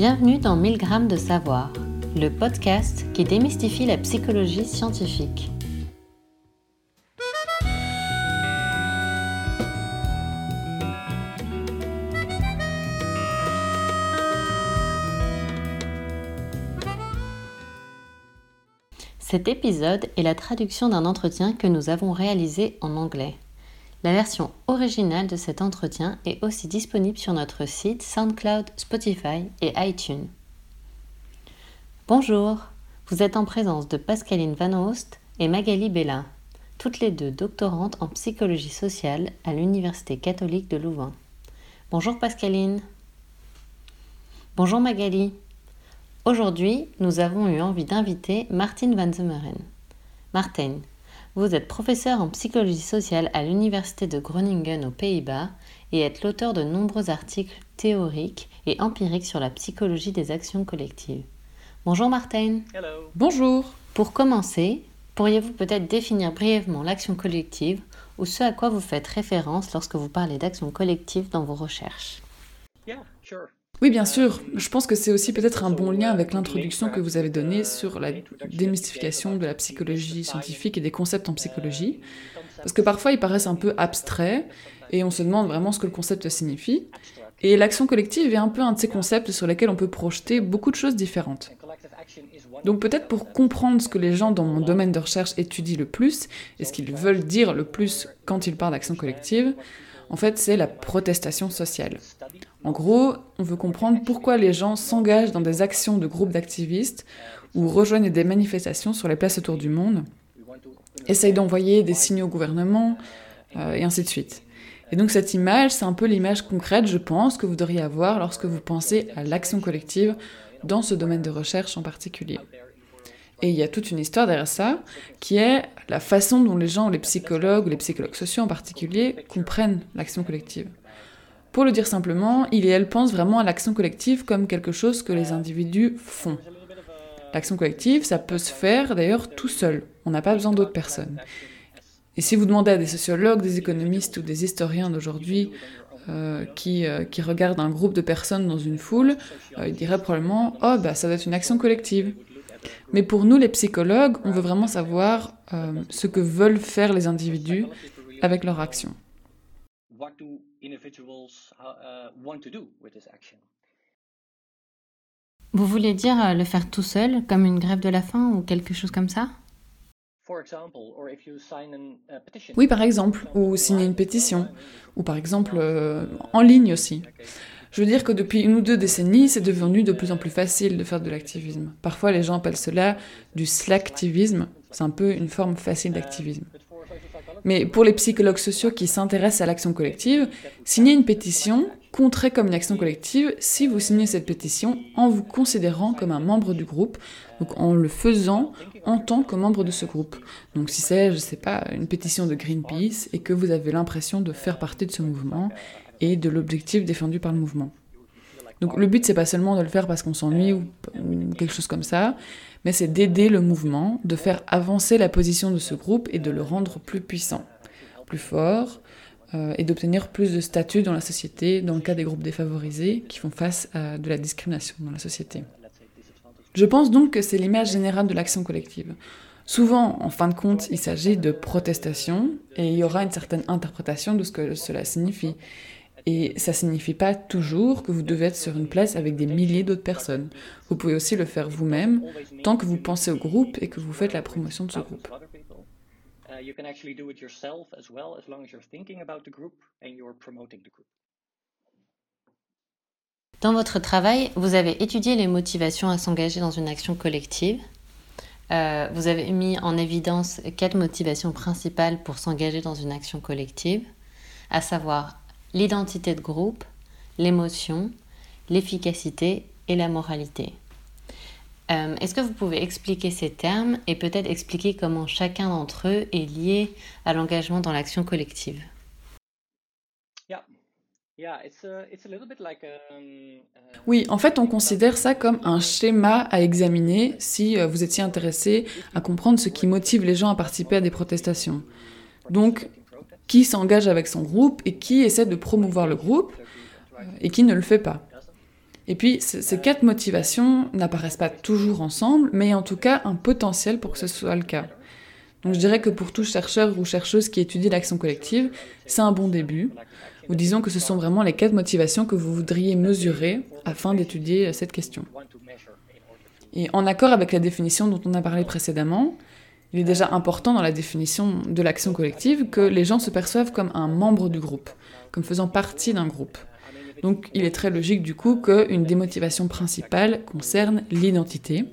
Bienvenue dans 1000 grammes de savoir, le podcast qui démystifie la psychologie scientifique. Cet épisode est la traduction d'un entretien que nous avons réalisé en anglais. La version originale de cet entretien est aussi disponible sur notre site SoundCloud, Spotify et iTunes. Bonjour, vous êtes en présence de Pascaline Van Oost et Magali Bella, toutes les deux doctorantes en psychologie sociale à l'Université catholique de Louvain. Bonjour Pascaline. Bonjour Magali. Aujourd'hui, nous avons eu envie d'inviter Martine Van Zemeren. Martine, vous êtes professeur en psychologie sociale à l'Université de Groningen aux Pays-Bas et êtes l'auteur de nombreux articles théoriques et empiriques sur la psychologie des actions collectives. Bonjour Martine. Bonjour. Pour commencer, pourriez-vous peut-être définir brièvement l'action collective ou ce à quoi vous faites référence lorsque vous parlez d'action collective dans vos recherches? Oui, bien sûr. Je pense que c'est aussi peut-être un bon lien avec l'introduction que vous avez donnée sur la démystification de la psychologie scientifique et des concepts en psychologie. Parce que parfois, ils paraissent un peu abstraits et on se demande vraiment ce que le concept signifie. Et l'action collective est un peu un de ces concepts sur lesquels on peut projeter beaucoup de choses différentes. Donc peut-être pour comprendre ce que les gens dans mon domaine de recherche étudient le plus et ce qu'ils veulent dire le plus quand ils parlent d'action collective, en fait c'est la protestation sociale. En gros, on veut comprendre pourquoi les gens s'engagent dans des actions de groupes d'activistes ou rejoignent des manifestations sur les places autour du monde, essayent d'envoyer des signaux au gouvernement, euh, et ainsi de suite. Et donc cette image, c'est un peu l'image concrète, je pense, que vous devriez avoir lorsque vous pensez à l'action collective dans ce domaine de recherche en particulier. Et il y a toute une histoire derrière ça, qui est la façon dont les gens, les psychologues, les psychologues sociaux en particulier, comprennent l'action collective. Pour le dire simplement, il et elle pensent vraiment à l'action collective comme quelque chose que les individus font. L'action collective, ça peut se faire d'ailleurs tout seul. On n'a pas besoin d'autres personnes. Et si vous demandez à des sociologues, des économistes ou des historiens d'aujourd'hui euh, qui, euh, qui, regardent un groupe de personnes dans une foule, euh, ils diraient probablement Oh, bah ça doit être une action collective. Mais pour nous, les psychologues, on veut vraiment savoir ce que veulent faire les individus avec leur action. Vous voulez dire euh, le faire tout seul, comme une grève de la faim ou quelque chose comme ça? Oui, par exemple, ou signer une pétition, ou par exemple euh, en ligne aussi. Je veux dire que depuis une ou deux décennies, c'est devenu de plus en plus facile de faire de l'activisme. Parfois, les gens appellent cela du slacktivisme. C'est un peu une forme facile d'activisme. Mais pour les psychologues sociaux qui s'intéressent à l'action collective, signer une pétition compterait comme une action collective si vous signez cette pétition en vous considérant comme un membre du groupe, donc en le faisant en tant que membre de ce groupe. Donc si c'est, je sais pas, une pétition de Greenpeace et que vous avez l'impression de faire partie de ce mouvement et de l'objectif défendu par le mouvement. Donc le but c'est pas seulement de le faire parce qu'on s'ennuie ou quelque chose comme ça, mais c'est d'aider le mouvement, de faire avancer la position de ce groupe et de le rendre plus puissant, plus fort, euh, et d'obtenir plus de statut dans la société, dans le cas des groupes défavorisés qui font face à de la discrimination dans la société. Je pense donc que c'est l'image générale de l'action collective. Souvent, en fin de compte, il s'agit de protestation, et il y aura une certaine interprétation de ce que cela signifie. Et ça signifie pas toujours que vous devez être sur une place avec des milliers d'autres personnes. Vous pouvez aussi le faire vous-même, tant que vous pensez au groupe et que vous faites la promotion de ce groupe. Dans votre travail, vous avez étudié les motivations à s'engager dans une action collective. Euh, vous avez mis en évidence quatre motivations principales pour s'engager dans une action collective, à savoir l'identité de groupe, l'émotion, l'efficacité et la moralité. Euh, est-ce que vous pouvez expliquer ces termes et peut-être expliquer comment chacun d'entre eux est lié à l'engagement dans l'action collective? Oui, en fait, on considère ça comme un schéma à examiner si euh, vous étiez intéressé à comprendre ce qui motive les gens à participer à des protestations. Donc, qui s'engage avec son groupe et qui essaie de promouvoir le groupe et qui ne le fait pas. Et puis, ces quatre motivations n'apparaissent pas toujours ensemble, mais en tout cas un potentiel pour que ce soit le cas. Donc je dirais que pour tout chercheur ou chercheuse qui étudie l'action collective, c'est un bon début. Ou disons que ce sont vraiment les quatre motivations que vous voudriez mesurer afin d'étudier cette question. Et en accord avec la définition dont on a parlé précédemment, il est déjà important dans la définition de l'action collective que les gens se perçoivent comme un membre du groupe, comme faisant partie d'un groupe. Donc il est très logique du coup qu'une des motivations principales concerne l'identité,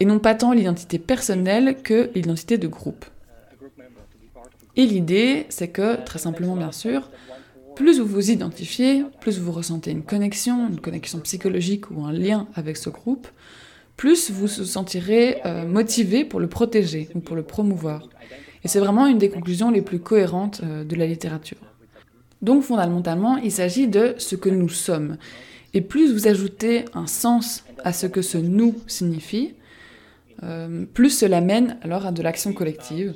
et non pas tant l'identité personnelle que l'identité de groupe. Et l'idée, c'est que, très simplement bien sûr, plus vous vous identifiez, plus vous ressentez une connexion, une connexion psychologique ou un lien avec ce groupe, plus vous vous sentirez euh, motivé pour le protéger ou pour le promouvoir. Et c'est vraiment une des conclusions les plus cohérentes euh, de la littérature. Donc fondamentalement, il s'agit de ce que nous sommes. Et plus vous ajoutez un sens à ce que ce nous signifie, euh, plus cela mène alors à de l'action collective,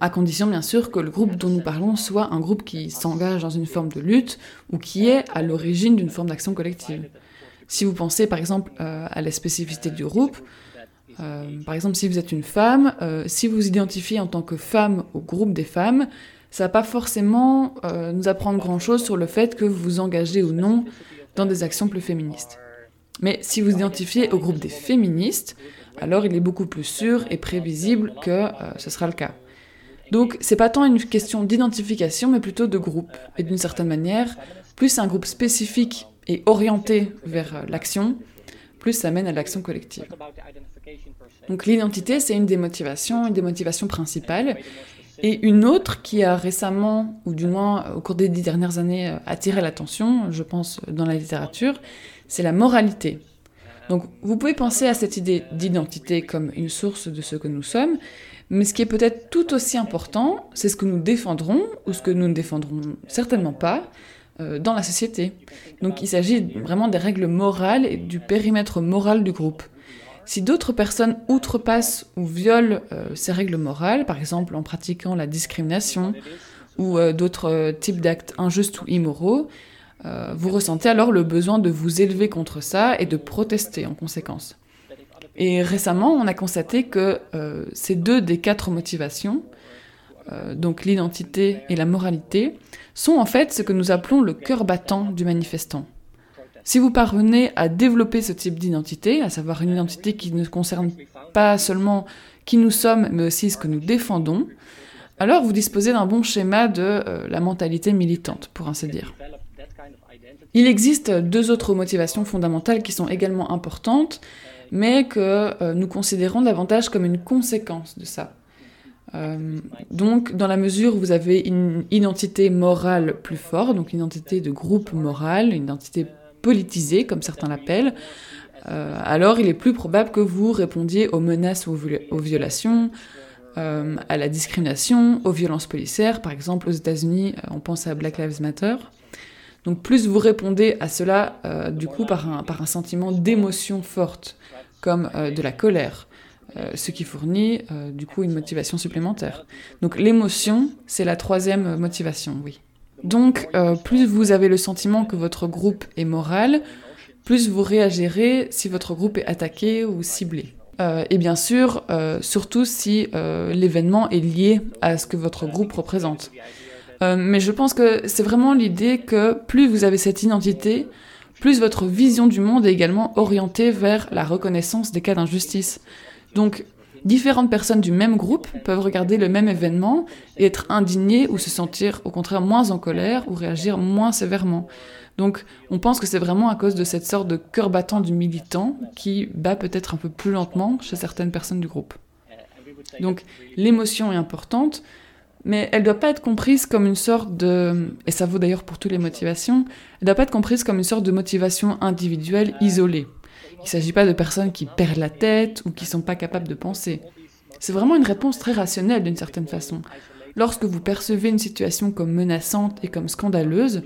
à condition bien sûr que le groupe dont nous parlons soit un groupe qui s'engage dans une forme de lutte ou qui est à l'origine d'une forme d'action collective. Si vous pensez par exemple euh, à la spécificité du groupe, euh, par exemple si vous êtes une femme, si vous identifiez en tant que femme au groupe des femmes, ça va pas forcément nous apprendre grand-chose sur le fait que vous vous engagez ou non dans des actions plus féministes. Mais si vous identifiez au groupe des féministes, alors il est beaucoup plus sûr et prévisible que euh, ce sera le cas. Donc c'est pas tant une question d'identification, mais plutôt de groupe. Et d'une certaine manière, plus un groupe spécifique et orienté vers l'action, plus ça mène à l'action collective. Donc l'identité, c'est une des motivations, une des motivations principales. Et une autre qui a récemment, ou du moins au cours des dix dernières années, attiré l'attention, je pense, dans la littérature, c'est la moralité. Donc vous pouvez penser à cette idée d'identité comme une source de ce que nous sommes, mais ce qui est peut-être tout aussi important, c'est ce que nous défendrons ou ce que nous ne défendrons certainement pas dans la société. Donc il s'agit vraiment des règles morales et du périmètre moral du groupe. Si d'autres personnes outrepassent ou violent euh, ces règles morales, par exemple en pratiquant la discrimination ou euh, d'autres types d'actes injustes ou immoraux, euh, vous ressentez alors le besoin de vous élever contre ça et de protester en conséquence. Et récemment, on a constaté que euh, ces deux des quatre motivations, euh, donc l'identité et la moralité, sont en fait ce que nous appelons le cœur battant du manifestant. Si vous parvenez à développer ce type d'identité, à savoir une identité qui ne concerne pas seulement qui nous sommes, mais aussi ce que nous défendons, alors vous disposez d'un bon schéma de la mentalité militante, pour ainsi dire. Il existe deux autres motivations fondamentales qui sont également importantes, mais que euh, nous considérons davantage comme une conséquence de ça. Euh, donc, dans la mesure où vous avez une identité morale plus forte, donc une identité de groupe moral, une identité politisée, comme certains l'appellent, euh, alors il est plus probable que vous répondiez aux menaces aux violations, à la discrimination, aux violences policières. Par exemple, aux États-Unis, on pense à Black Lives Matter. Donc plus vous répondez à cela, euh, du coup, par un, sentiment d'émotion forte, comme euh, de la colère, euh, ce qui fournit, du coup, une motivation supplémentaire. Donc l'émotion, c'est la troisième motivation, oui. Donc, plus vous avez le sentiment que votre groupe est moral, plus vous réagirez si votre groupe est attaqué ou ciblé. et bien sûr, surtout si l'événement est lié à ce que votre groupe représente. Euh, mais je pense que c'est vraiment l'idée que plus vous avez cette identité, plus votre vision du monde est également orientée vers la reconnaissance des cas d'injustice. Donc, différentes personnes du même groupe peuvent regarder le même événement et être indignées ou se sentir au contraire moins en colère ou réagir moins sévèrement. Donc, on pense que c'est vraiment à cause de cette sorte de cœur battant du militant qui bat peut-être un peu plus lentement chez certaines personnes du groupe. Donc, l'émotion est importante, mais elle ne doit pas être comprise comme une sorte de, et ça vaut d'ailleurs pour toutes les motivations, elle ne doit pas être comprise comme une sorte de motivation individuelle isolée. Il ne s'agit pas de personnes qui perdent la tête ou qui ne sont pas capables de penser. C'est vraiment une réponse très rationnelle d'une certaine façon. Lorsque vous percevez une situation comme menaçante et comme scandaleuse,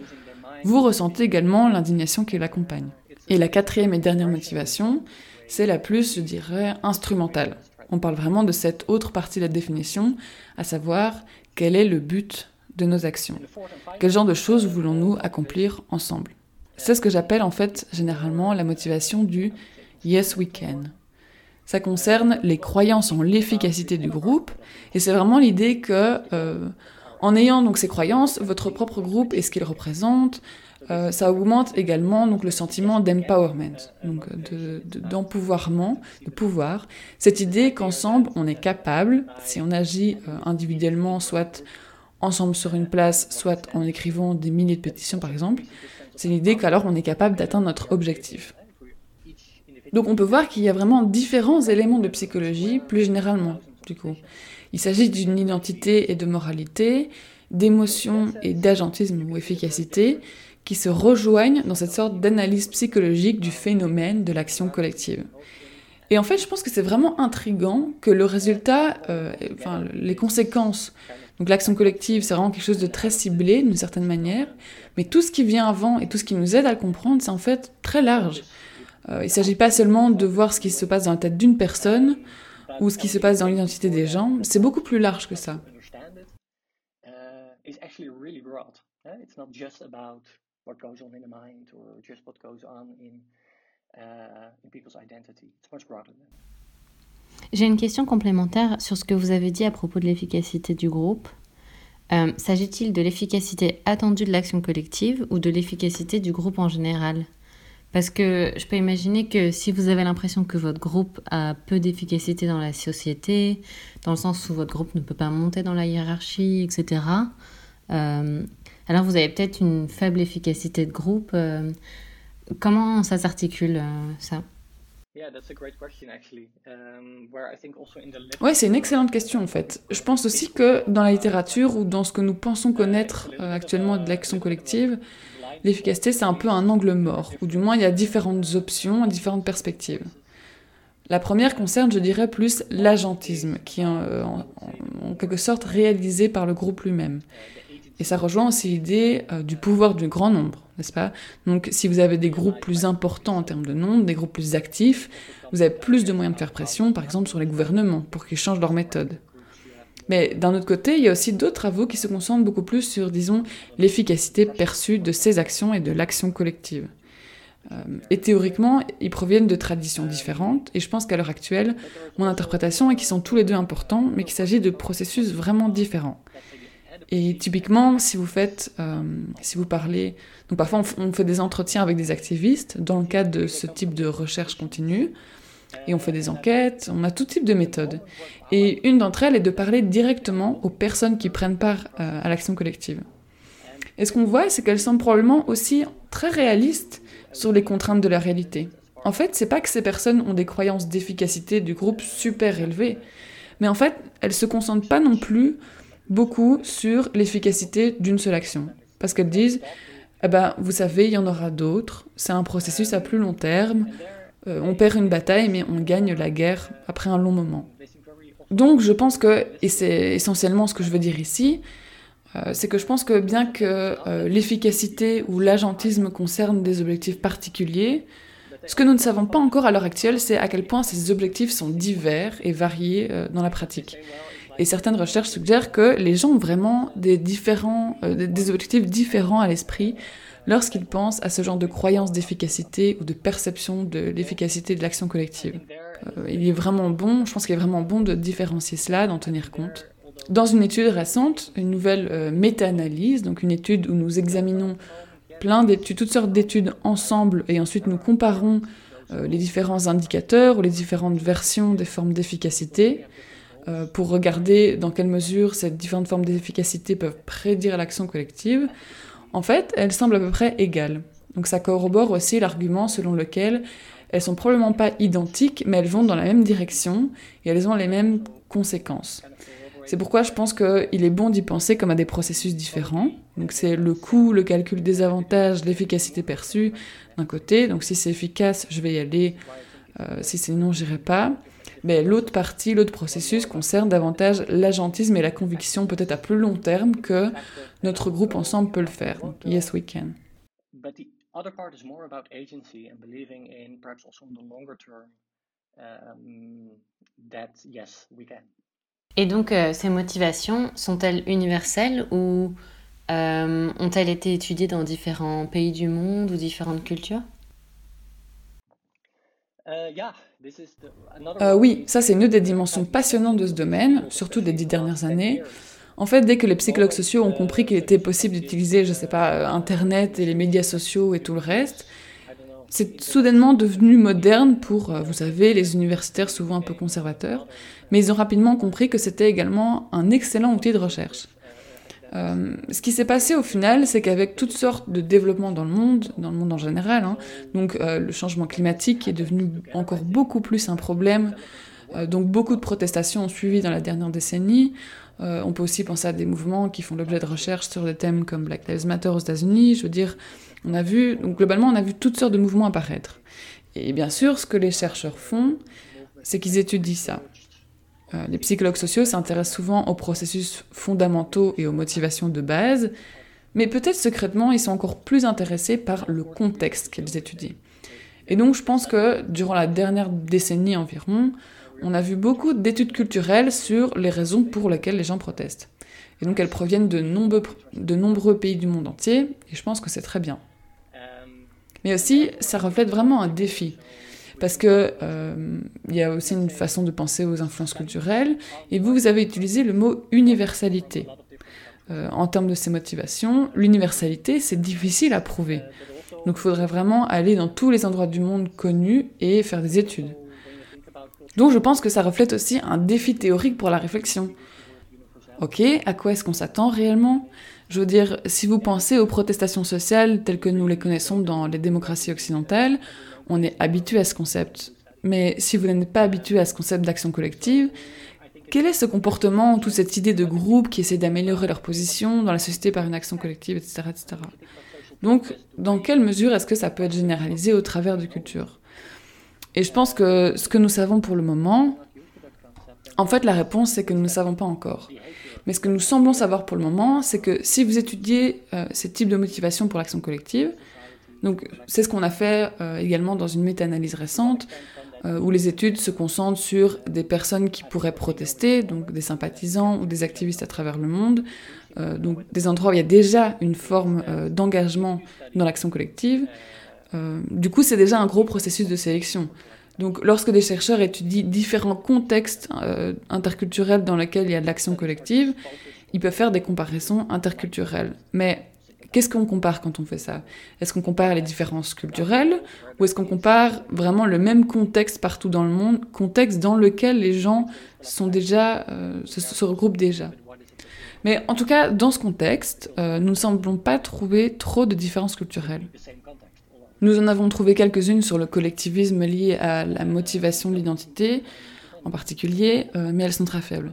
vous ressentez également l'indignation qui l'accompagne. Et la quatrième et dernière motivation, c'est la plus, je dirais, instrumentale. On parle vraiment de cette autre partie de la définition, à savoir quel est le but de nos actions? Quel genre de choses voulons-nous accomplir ensemble? C'est ce que j'appelle en fait généralement la motivation du Yes We Can. Ça concerne les croyances en l'efficacité du groupe, et c'est vraiment l'idée que, euh, en ayant donc ces croyances, votre propre groupe et ce qu'il représente, euh, ça augmente également donc le sentiment d'empowerment, donc d'empouvoirment, de, pouvoir. Cette idée qu'ensemble on est capable, si on agit euh, individuellement, soit ensemble sur une place, soit en écrivant des milliers de pétitions par exemple, c'est l'idée qu'alors on est capable d'atteindre notre objectif. Donc on peut voir qu'il y a vraiment différents éléments de psychologie, plus généralement, du coup. Il s'agit d'une identité et de moralité, d'émotion et d'agentisme ou efficacité, qui se rejoignent dans cette sorte d'analyse psychologique du phénomène de l'action collective. Et en fait, je pense que c'est vraiment intrigant que le résultat, euh, enfin, les conséquences, donc l'action collective, c'est vraiment quelque chose de très ciblé d'une certaine manière, mais tout ce qui vient avant et tout ce qui nous aide à le comprendre, c'est en fait très large. Euh, il ne s'agit pas seulement de voir ce qui se passe dans la tête d'une personne ou ce qui se passe dans l'identité des gens, c'est beaucoup plus large que ça. J'ai une question complémentaire sur ce que vous avez dit à propos de l'efficacité du groupe. Euh, s'agit-il de l'efficacité attendue de l'action collective ou de l'efficacité du groupe en général? Parce que je peux imaginer que si vous avez l'impression que votre groupe a peu d'efficacité dans la société, dans le sens où votre groupe ne peut pas monter dans la hiérarchie, etc., euh, alors vous avez peut-être une faible efficacité de groupe. Euh, comment ça s'articule, ça? Ouais, c'est une excellente question en fait. Je pense aussi que dans la littérature ou dans ce que nous pensons connaître actuellement de l'action collective, l'efficacité, c'est un peu un angle mort, ou du moins il y a différentes options, différentes perspectives. La première concerne, je dirais, plus l'agentisme, qui est euh, en, quelque sorte réalisé par le groupe lui-même. Et ça rejoint aussi l'idée euh, du pouvoir du grand nombre, n'est-ce pas? Donc si vous avez des groupes plus importants en termes de nombre, des groupes plus actifs, vous avez plus de moyens de faire pression, par exemple, sur les gouvernements, pour qu'ils changent leur méthode. Mais d'un autre côté, il y a aussi d'autres travaux qui se concentrent beaucoup plus sur, disons, l'efficacité perçue de ces actions et de l'action collective. Euh, et théoriquement, ils proviennent de traditions différentes, et je pense qu'à l'heure actuelle, mon interprétation est qu'ils sont tous les deux importants, mais qu'il s'agit de processus vraiment différents. Et typiquement, si vous faites, euh, si vous parlez, donc parfois on fait des entretiens avec des activistes dans le cadre de ce type de recherche continue, et on fait des enquêtes, on a tout type de méthodes. Et une d'entre elles est de parler directement aux personnes qui prennent part euh, à l'action collective. Et ce qu'on voit, c'est qu'elles sont probablement aussi très réalistes sur les contraintes de la réalité. En fait, c'est pas que ces personnes ont des croyances d'efficacité du groupe super élevées, mais en fait, elles se concentrent pas non plus beaucoup sur l'efficacité d'une seule action. Parce qu'elles disent, eh ben, vous savez, il y en aura d'autres, c'est un processus à plus long terme, euh, on perd une bataille, mais on gagne la guerre après un long moment. Donc je pense que, et c'est essentiellement ce que je veux dire ici, euh, c'est que je pense que bien que euh, l'efficacité ou l'agentisme concerne des objectifs particuliers, ce que nous ne savons pas encore à l'heure actuelle, c'est à quel point ces objectifs sont divers et variés dans la pratique. Et certaines recherches suggèrent que les gens ont vraiment des, différents, des objectifs différents à l'esprit lorsqu'ils pensent à ce genre de croyance d'efficacité ou de perception de l'efficacité de l'action collective. Euh, il est vraiment bon, je pense qu'il est vraiment bon de différencier cela, d'en tenir compte. Dans une étude récente, une nouvelle euh, méta-analyse, donc une étude où nous examinons plein d'études, toutes sortes d'études ensemble, et ensuite nous comparons euh, les différents indicateurs ou les différentes versions des formes d'efficacité, pour regarder dans quelle mesure ces différentes formes d'efficacité peuvent prédire l'action collective en fait, elles semblent à peu près égales. Donc ça corrobore aussi l'argument selon lequel elles sont probablement pas identiques, mais elles vont dans la même direction et elles ont les mêmes conséquences. C'est pourquoi je pense qu'il est bon d'y penser comme à des processus différents. Donc c'est le coût, le calcul des avantages, l'efficacité perçue d'un côté. Donc si c'est efficace, je vais y aller. Euh, si c'est non, j'irai pas. Mais l'autre partie, l'autre processus concerne davantage l'agentisme et la conviction peut-être à plus long terme que notre groupe ensemble peut le faire. Donc, yes, we can. Et donc, euh, ces motivations sont-elles universelles ou euh, ont-elles été étudiées dans différents pays du monde ou différentes cultures? Euh, oui, ça c'est une des dimensions passionnantes de ce domaine, surtout des dix dernières années. En fait, dès que les psychologues sociaux ont compris qu'il était possible d'utiliser, je sais pas, Internet et les médias sociaux et tout le reste, c'est soudainement devenu moderne pour, euh, vous savez, les universitaires souvent un peu conservateurs, mais ils ont rapidement compris que c'était également un excellent outil de recherche. Euh, ce qui s'est passé au final, c'est qu'avec toutes sortes de développements dans le monde, dans le monde en général, hein, donc euh, le changement climatique est devenu encore beaucoup plus un problème, euh, donc beaucoup de protestations ont suivi dans la dernière décennie. on peut aussi penser à des mouvements qui font l'objet de recherches sur des thèmes comme Black Lives Matter aux États-Unis. Je veux dire, on a vu, donc globalement, on a vu toutes sortes de mouvements apparaître. Et bien sûr, ce que les chercheurs font, c'est qu'ils étudient ça. Euh, les psychologues sociaux s'intéressent souvent aux processus fondamentaux et aux motivations de base, mais peut-être secrètement, ils sont encore plus intéressés par le contexte qu'ils étudient. Et donc je pense que durant la dernière décennie environ, on a vu beaucoup d'études culturelles sur les raisons pour lesquelles les gens protestent. Et donc elles proviennent de nombreux, de nombreux pays du monde entier, et je pense que c'est très bien. Mais aussi, ça reflète vraiment un défi. Parce que euh, il y a aussi une façon de penser aux influences culturelles. Et vous, vous avez utilisé le mot universalité. Euh, en termes de ces motivations, l'universalité, c'est difficile à prouver. Donc il faudrait vraiment aller dans tous les endroits du monde connus et faire des études. Donc je pense que ça reflète aussi un défi théorique pour la réflexion. Ok, à quoi est-ce qu'on s'attend réellement? Je veux dire, si vous pensez aux protestations sociales telles que nous les connaissons dans les démocraties occidentales, on est habitué à ce concept. Mais si vous n'êtes pas habitué à ce concept d'action collective, quel est ce comportement, toute cette idée de groupe qui essaie d'améliorer leur position dans la société par une action collective, etc. etc. Donc, dans quelle mesure est-ce que ça peut être généralisé au travers de cultures Et je pense que ce que nous savons pour le moment, en fait, la réponse, c'est que nous ne savons pas encore. Mais ce que nous semblons savoir pour le moment, c'est que si vous étudiez euh, ces types de motivation pour l'action collective, donc c'est ce qu'on a fait euh, également dans une méta-analyse récente, euh, où les études se concentrent sur des personnes qui pourraient protester, donc des sympathisants ou des activistes à travers le monde, euh, donc des endroits où il y a déjà une forme d'engagement dans l'action collective. du coup, c'est déjà un gros processus de sélection. Donc lorsque des chercheurs étudient différents contextes interculturels dans lesquels il y a de l'action collective, ils peuvent faire des comparaisons interculturelles. Mais Qu'est-ce qu'on compare quand on fait ça? Est-ce qu'on compare les différences culturelles ou est-ce qu'on compare vraiment le même contexte partout dans le monde, contexte dans lequel les gens sont déjà, euh, se, regroupent déjà? Mais en tout cas, dans ce contexte, euh, nous ne semblons pas trouver trop de différences culturelles. Nous en avons trouvé quelques-unes sur le collectivisme lié à la motivation de l'identité, en particulier, euh, mais elles sont très faibles.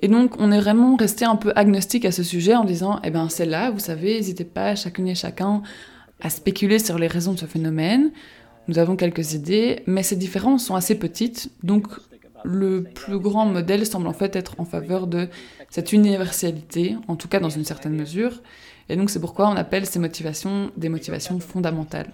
Et donc, on est vraiment resté un peu agnostique à ce sujet en disant, eh bien, celle-là, vous savez, n'hésitez pas, chacune et chacun, à spéculer sur les raisons de ce phénomène. Nous avons quelques idées, mais ces différences sont assez petites, donc le plus grand modèle semble en fait être en faveur de cette universalité, en tout cas dans une certaine mesure. Et donc c'est pourquoi on appelle ces motivations des motivations fondamentales.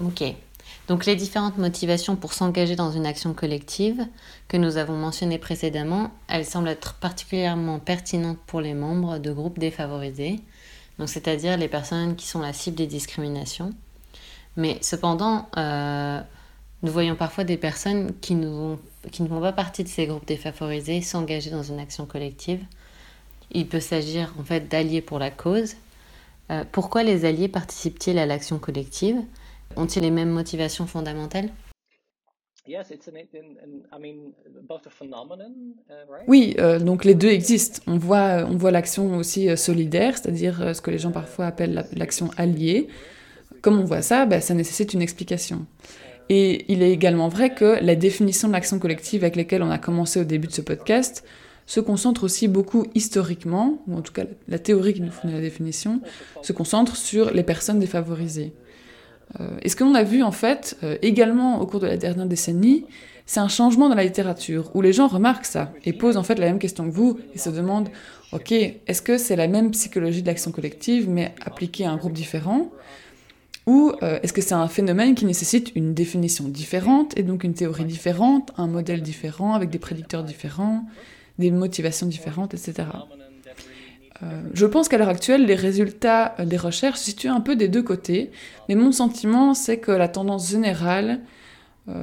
Ok. Donc les différentes motivations pour s'engager dans une action collective que nous avons mentionnées précédemment, elles semblent être particulièrement pertinentes pour les membres de groupes défavorisés, donc c'est-à-dire les personnes qui sont la cible des discriminations. Mais cependant, euh, nous voyons parfois des personnes qui, qui ne font pas partie de ces groupes défavorisés s'engager dans une action collective. Il peut s'agir en fait d'alliés pour la cause. Euh, pourquoi les alliés participent-ils à l'action collective? Ont-ils les mêmes motivations fondamentales? Oui, euh, donc les deux existent. On voit, on voit l'action aussi euh, solidaire, c'est-à-dire ce que les gens parfois appellent l'action alliée. Comme on voit ça, bah, ça nécessite une explication. Et il est également vrai que la définition de l'action collective avec laquelle on a commencé au début de ce podcast se concentre aussi beaucoup historiquement, ou en tout cas la théorie qui nous fournit la définition, se concentre sur les personnes défavorisées. Euh, et ce que l'on a vu en fait euh, également au cours de la dernière décennie, c'est un changement dans la littérature, où les gens remarquent ça, et posent en fait la même question que vous, et se demandent, ok, est-ce que c'est la même psychologie de l'action collective, mais appliquée à un groupe différent? Ou euh, est-ce que c'est un phénomène qui nécessite une définition différente et donc une théorie différente, un modèle différent avec des prédicteurs différents, des motivations différentes, etc. Euh, je pense qu'à l'heure actuelle, les résultats des recherches se situent un peu des deux côtés, mais mon sentiment, c'est que la tendance générale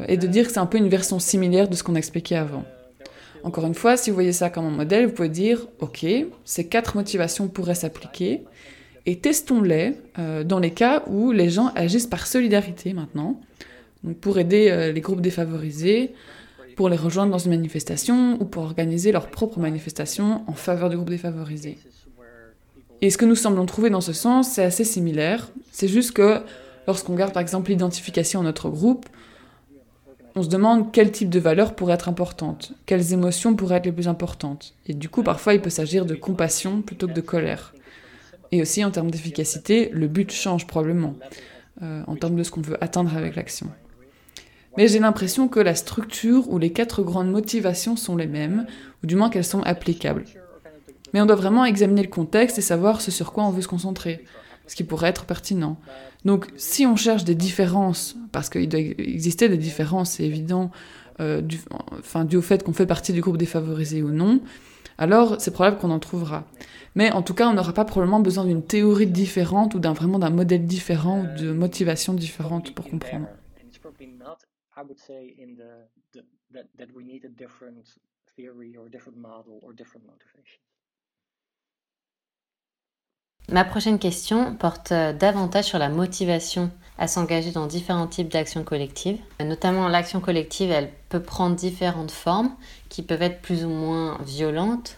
est de dire que c'est un peu une version similaire de ce qu'on a expliqué avant. Encore une fois, si vous voyez ça comme un modèle, vous pouvez dire, OK, ces quatre motivations pourraient s'appliquer, et testons-les euh, dans les cas où les gens agissent par solidarité maintenant, donc pour aider euh, les groupes défavorisés, pour les rejoindre dans une manifestation ou pour organiser leur propre manifestation en faveur du groupe défavorisé. Et ce que nous semblons trouver dans ce sens, c'est assez similaire. C'est juste que lorsqu'on garde par exemple l'identification en notre groupe, on se demande quel type de valeur pourrait être importante, quelles émotions pourraient être les plus importantes. Et du coup, parfois, il peut s'agir de compassion plutôt que de colère. Et aussi, en termes d'efficacité, le but change probablement, euh, en termes de ce qu'on veut atteindre avec l'action. Mais j'ai l'impression que la structure ou les quatre grandes motivations sont les mêmes, ou du moins qu'elles sont applicables. Mais on doit vraiment examiner le contexte et savoir ce sur quoi on veut se concentrer ce qui pourrait être pertinent. Donc si on cherche des différences, parce qu'il doit exister des différences, c'est évident, euh, du, dû au fait qu'on fait partie du groupe défavorisé ou non, alors c'est probable qu'on en trouvera. Mais en tout cas, on n'aura pas probablement besoin d'une théorie différente ou d'un vraiment d'un modèle différent ou de motivation différente pour comprendre. Ma prochaine question porte euh, davantage sur la motivation à s'engager dans différents types d'actions collectives. Notamment l'action collective, elle peut prendre différentes formes qui peuvent être plus ou moins violentes.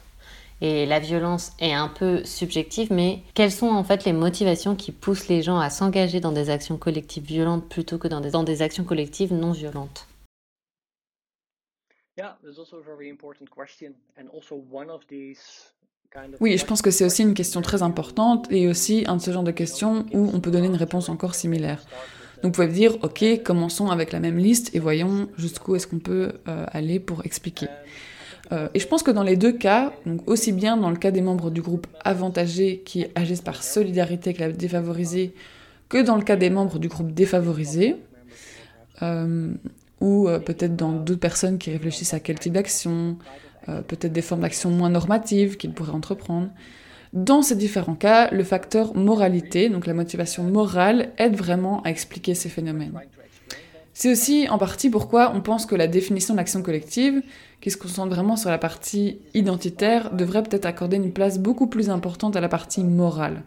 Et la violence est un peu subjective, mais quelles sont en fait les motivations qui poussent les gens à s'engager dans des actions collectives violentes plutôt que dans des, dans des actions collectives non violentes? Oui, je pense que c'est aussi une question très importante et aussi un de ce genre de questions où on peut donner une réponse encore similaire. Donc vous pouvez dire, ok, commençons avec la même liste et voyons jusqu'où est-ce qu'on peut euh, aller pour expliquer. Euh, et je pense que dans les deux cas, aussi bien dans le cas des membres du groupe avantagé qui agissent par solidarité avec la défavorisée, que dans le cas des membres du groupe défavorisé, euh, ou peut-être dans d'autres personnes qui réfléchissent à quel type d'action, euh, peut-être des formes d'action moins normatives qu'ils pourraient entreprendre. Dans ces différents cas, le facteur moralité, donc la motivation morale, aide vraiment à expliquer ces phénomènes. C'est aussi en partie pourquoi on pense que la définition de l'action collective, qui se concentre vraiment sur la partie identitaire, devrait peut-être accorder une place beaucoup plus importante à la partie morale.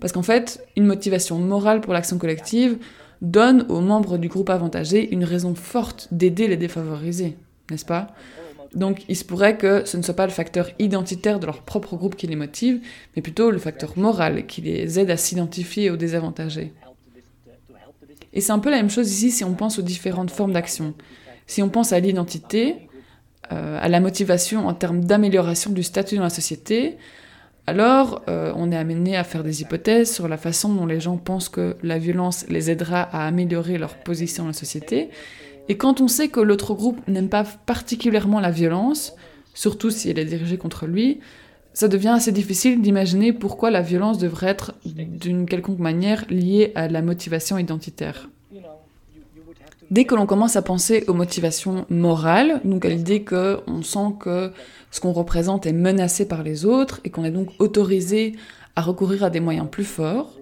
Parce qu'en fait, une motivation morale pour l'action collective donne aux membres du groupe avantagé une raison forte d'aider les défavorisés, n'est-ce pas? Donc il se pourrait que ce ne soit pas le facteur identitaire de leur propre groupe qui les motive, mais plutôt le facteur moral qui les aide à s'identifier aux désavantagés. Et c'est un peu la même chose ici si on pense aux différentes formes d'action. Si on pense à l'identité, euh, à la motivation en termes d'amélioration du statut dans la société, alors euh, on est amené à faire des hypothèses sur la façon dont les gens pensent que la violence les aidera à améliorer leur position dans la société, et quand on sait que l'autre groupe n'aime pas particulièrement la violence, surtout si elle est dirigée contre lui, ça devient assez difficile d'imaginer pourquoi la violence devrait être d'une quelconque manière liée à la motivation identitaire. Dès que l'on commence à penser aux motivations morales, donc à l'idée qu'on sent que ce qu'on représente est menacé par les autres et qu'on est donc autorisé à recourir à des moyens plus forts,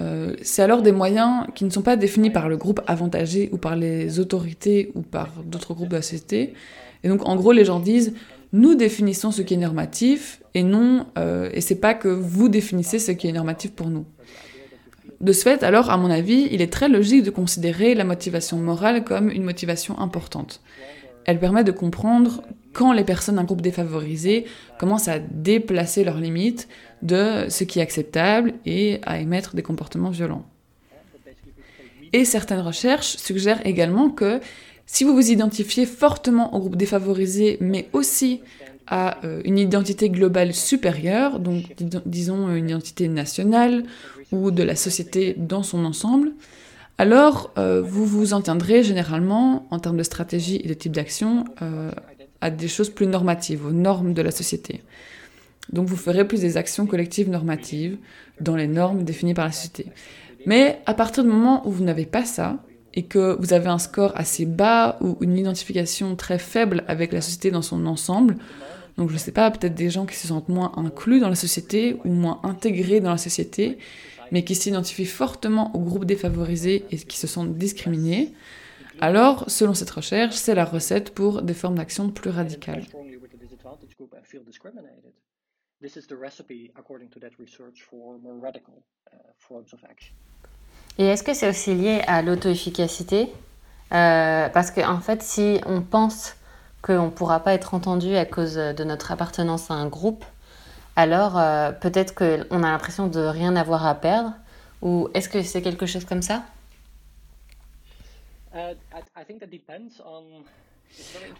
euh, c'est alors des moyens qui ne sont pas définis par le groupe avantagé ou par les autorités ou par d'autres groupes de la société. Et donc, en gros, les gens disent nous définissons ce qui est normatif et non, euh, et c'est pas que vous définissez ce qui est normatif pour nous. De ce fait, alors, à mon avis, il est très logique de considérer la motivation morale comme une motivation importante. Elle permet de comprendre quand les personnes d'un groupe défavorisé commencent à déplacer leurs limites de ce qui est acceptable et à émettre des comportements violents. Et certaines recherches suggèrent également que si vous vous identifiez fortement au groupe défavorisé, mais aussi à euh, une identité globale supérieure, donc disons une identité nationale ou de la société dans son ensemble, alors euh, vous vous en tiendrez généralement, en termes de stratégie et de type d'action, euh, à des choses plus normatives, aux normes de la société. Donc vous ferez plus des actions collectives normatives dans les normes définies par la société. Mais à partir du moment où vous n'avez pas ça, et que vous avez un score assez bas ou une identification très faible avec la société dans son ensemble, donc je ne sais pas, peut-être des gens qui se sentent moins inclus dans la société ou moins intégrés dans la société, mais qui s'identifient fortement au groupe défavorisé et qui se sentent discriminés, alors, selon cette recherche, c'est la recette pour des formes d'action plus radicales. Et est-ce que c'est aussi lié à l'auto-efficacité? Euh, Parce qu'en en fait, si on pense qu'on ne pourra pas être entendu à cause de notre appartenance à un groupe, alors euh, peut-être qu'on a l'impression de rien avoir à perdre. Ou est-ce que c'est quelque chose comme ça?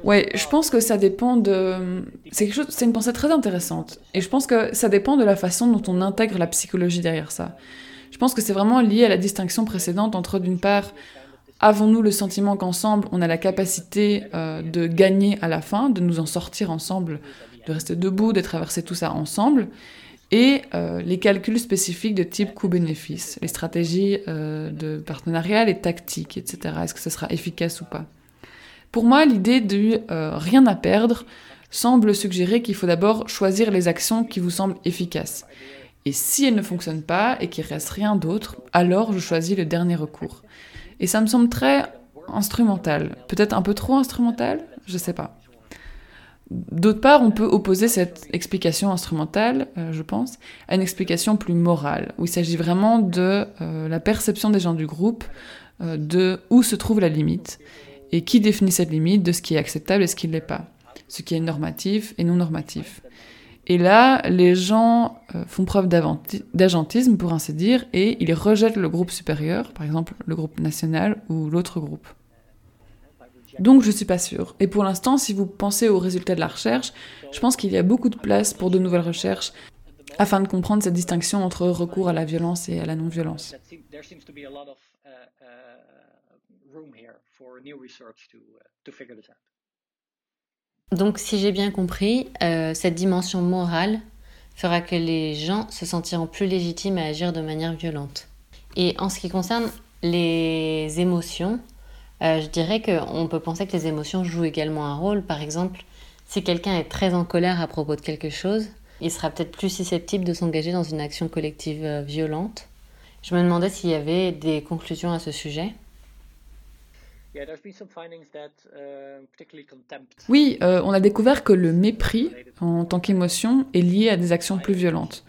Ouais, je pense que ça dépend de. C'est chose... c'est une pensée très intéressante. Et je pense que ça dépend de la façon dont on intègre la psychologie derrière ça. Je pense que c'est vraiment lié à la distinction précédente entre, d'une part, avons-nous le sentiment qu'ensemble, on a la capacité euh, de gagner à la fin, de nous en sortir ensemble, de rester debout, de traverser tout ça ensemble, et euh, les calculs spécifiques de type coût-bénéfice, les stratégies euh, de partenariat, les tactiques, etc. Est-ce que ce sera efficace ou pas? Pour moi, l'idée de rien à perdre semble suggérer qu'il faut d'abord choisir les actions qui vous semblent efficaces. Et si elles ne fonctionnent pas et qu'il reste rien d'autre, alors je choisis le dernier recours. Et ça me semble très instrumental. Peut-être un peu trop instrumental? Je sais pas. D'autre part, on peut opposer cette explication instrumentale, euh, je pense, à une explication plus morale, où il s'agit vraiment de euh, la perception des gens du groupe, euh, de où se trouve la limite, et qui définit cette limite de ce qui est acceptable et ce qui ne l'est pas, ce qui est normatif et non normatif. Et là, les gens font preuve d'agentisme, pour ainsi dire, et ils rejettent le groupe supérieur, par exemple le groupe national ou l'autre groupe. Donc je suis pas sûre. Et pour l'instant, si vous pensez aux résultats de la recherche, je pense qu'il y a beaucoup de place pour de nouvelles recherches afin de comprendre cette distinction entre recours à la violence et à la non-violence. Donc, si j'ai bien compris, euh, cette dimension morale fera que les gens se sentiront plus légitimes à agir de manière violente. Et en ce qui concerne les émotions, euh, je dirais qu'on peut penser que les émotions jouent également un rôle. Par exemple, si quelqu'un est très en colère à propos de quelque chose, il sera peut-être plus susceptible de s'engager dans une action collective euh, violente. Je me demandais s'il y avait des conclusions à ce sujet. Oui, euh, on a découvert que le mépris, en tant qu'émotion, est lié à des actions plus violentes.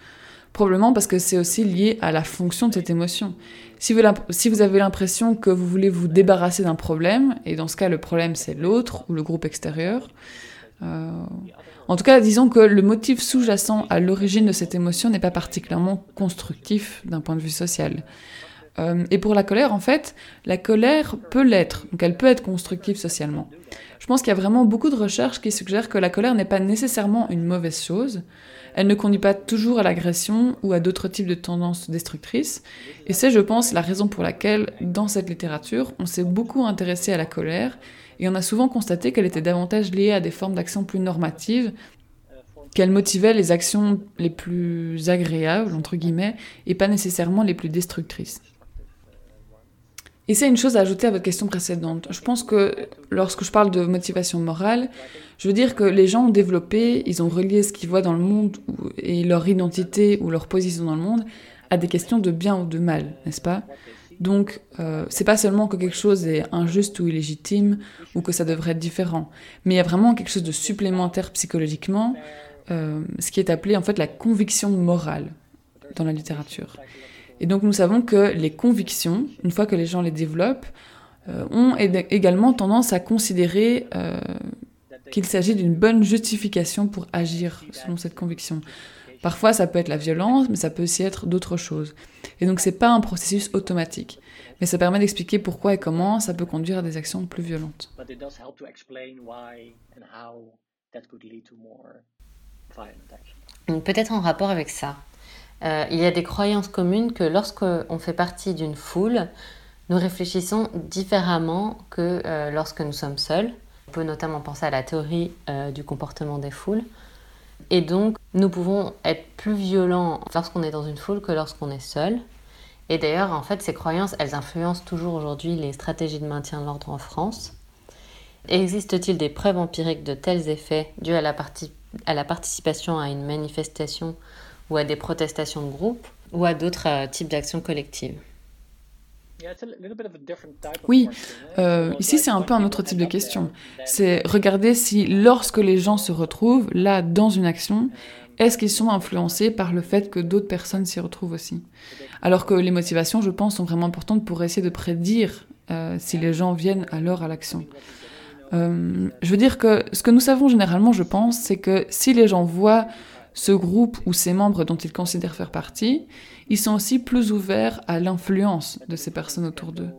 Probablement parce que c'est aussi lié à la fonction de cette émotion. Si vous, avez l'impression que vous voulez vous débarrasser d'un problème, et dans ce cas le problème c'est l'autre ou le groupe extérieur, euh, en tout cas disons que le motif sous-jacent à l'origine de cette émotion n'est pas particulièrement constructif d'un point de vue social. Euh, et pour la colère, en fait, la colère peut l'être, donc elle peut être constructive socialement. Je pense qu'il y a vraiment beaucoup de recherches qui suggèrent que la colère n'est pas nécessairement une mauvaise chose. Elle ne conduit pas toujours à l'agression ou à d'autres types de tendances destructrices. Et c'est, je pense, la raison pour laquelle, dans cette littérature, on s'est beaucoup intéressé à la colère et on a souvent constaté qu'elle était davantage liée à des formes d'action plus normatives, qu'elle motivait les actions les plus agréables, entre guillemets, et pas nécessairement les plus destructrices. Et c'est une chose à ajouter à votre question précédente. Je pense que lorsque je parle de motivation morale, je veux dire que les gens ont développé, ils ont relié ce qu'ils voient dans le monde et leur identité ou leur position dans le monde à des questions de bien ou de mal, n'est-ce pas? Donc, euh, c'est pas seulement que quelque chose est injuste ou illégitime ou que ça devrait être différent, mais il y a vraiment quelque chose de supplémentaire psychologiquement, euh, ce qui est appelé en fait la conviction morale dans la littérature. Et donc nous savons que les convictions, une fois que les gens les développent, euh, ont également tendance à considérer euh, qu'il s'agit d'une bonne justification pour agir selon cette conviction. Parfois, ça peut être la violence, mais ça peut aussi être d'autres choses. Et donc, c'est pas un processus automatique, mais ça permet d'expliquer pourquoi et comment ça peut conduire à des actions plus violentes. Peut-être en rapport avec ça. Euh, il y a des croyances communes que lorsqu'on fait partie d'une foule, nous réfléchissons différemment que euh, lorsque nous sommes seuls. On peut notamment penser à la théorie euh, du comportement des foules. Et donc, nous pouvons être plus violents lorsqu'on est dans une foule que lorsqu'on est seul. Et d'ailleurs, en fait, ces croyances, elles influencent toujours aujourd'hui les stratégies de maintien de l'ordre en France. Existe-t-il des preuves empiriques de tels effets dus à la, à la participation à une manifestation ou à des protestations de groupe ou à d'autres euh, types d'actions collectives oui, euh, ici c'est un peu un autre type de question. C'est regarder si lorsque les gens se retrouvent là dans une action, est-ce qu'ils sont influencés par le fait que d'autres personnes s'y retrouvent aussi? Alors que les motivations, je pense, sont vraiment importantes pour essayer de prédire euh, si les gens viennent alors à l'action. Euh, je veux dire que ce que nous savons généralement, je pense, c'est que si les gens voient ce groupe ou ces membres dont ils considèrent faire partie, ils sont aussi plus ouverts à l'influence de ces personnes autour d'eux.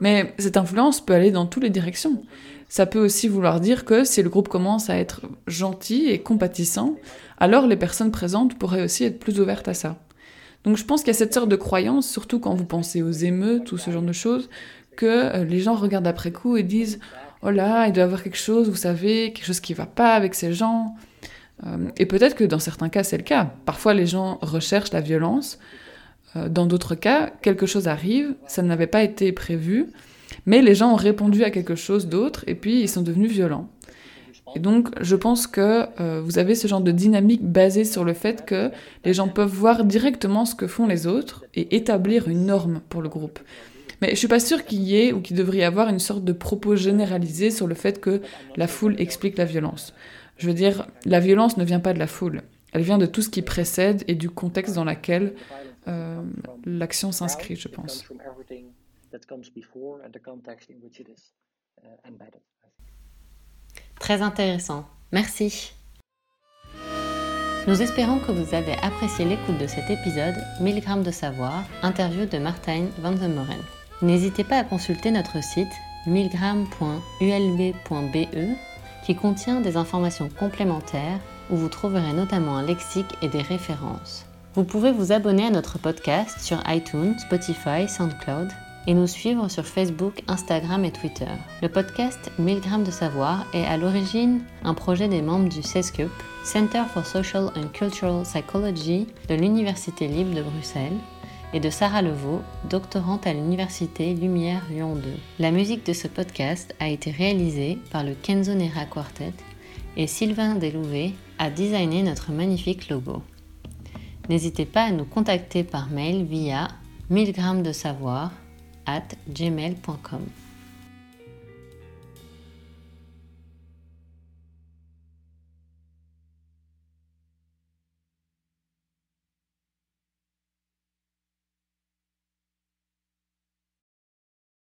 Mais cette influence peut aller dans toutes les directions. Ça peut aussi vouloir dire que si le groupe commence à être gentil et compatissant, alors les personnes présentes pourraient aussi être plus ouvertes à ça. Donc je pense qu'il y a cette sorte de croyance, surtout quand vous pensez aux émeutes ou ce genre de choses, que euh, les gens regardent après coup et disent Oh là, il doit y avoir quelque chose, vous savez, quelque chose qui va pas avec ces gens. Euh, et peut-être que dans certains cas, c'est le cas. Parfois, les gens recherchent la violence. Euh, dans d'autres cas, quelque chose arrive, ça n'avait pas été prévu, mais les gens ont répondu à quelque chose d'autre et puis ils sont devenus violents. Et donc, je pense que euh, vous avez ce genre de dynamique basée sur le fait que les gens peuvent voir directement ce que font les autres et établir une norme pour le groupe. Mais je suis pas sûre qu'il y ait ou qu'il devrait y avoir une sorte de propos généralisé sur le fait que la foule explique la violence. Je veux dire, la violence ne vient pas de la foule. Elle vient de tout ce qui précède et du contexte dans lequel euh, l'action s'inscrit, je pense. Très intéressant. Merci. Nous espérons que vous avez apprécié l'écoute de cet épisode 1000 grammes de savoir, interview de Martijn van den Moren. N'hésitez pas à consulter notre site 1000grammes.ulb.be qui contient des informations complémentaires où vous trouverez notamment un lexique et des références. Vous pouvez vous abonner à notre podcast sur iTunes, Spotify, SoundCloud et nous suivre sur Facebook, Instagram et Twitter. Le podcast 1000 grammes de savoir est à l'origine un projet des membres du CESCUP, Center for Social and Cultural Psychology de l'Université libre de Bruxelles, et de Sarah Levaux, doctorante à l'Université Lumière Lyon 2. La musique de ce podcast a été réalisée par le Kenzo Nera Quartet et Sylvain Delouvet a designé notre magnifique logo. N'hésitez pas à nous contacter par mail via 1000 grammes de savoir at gmail.com.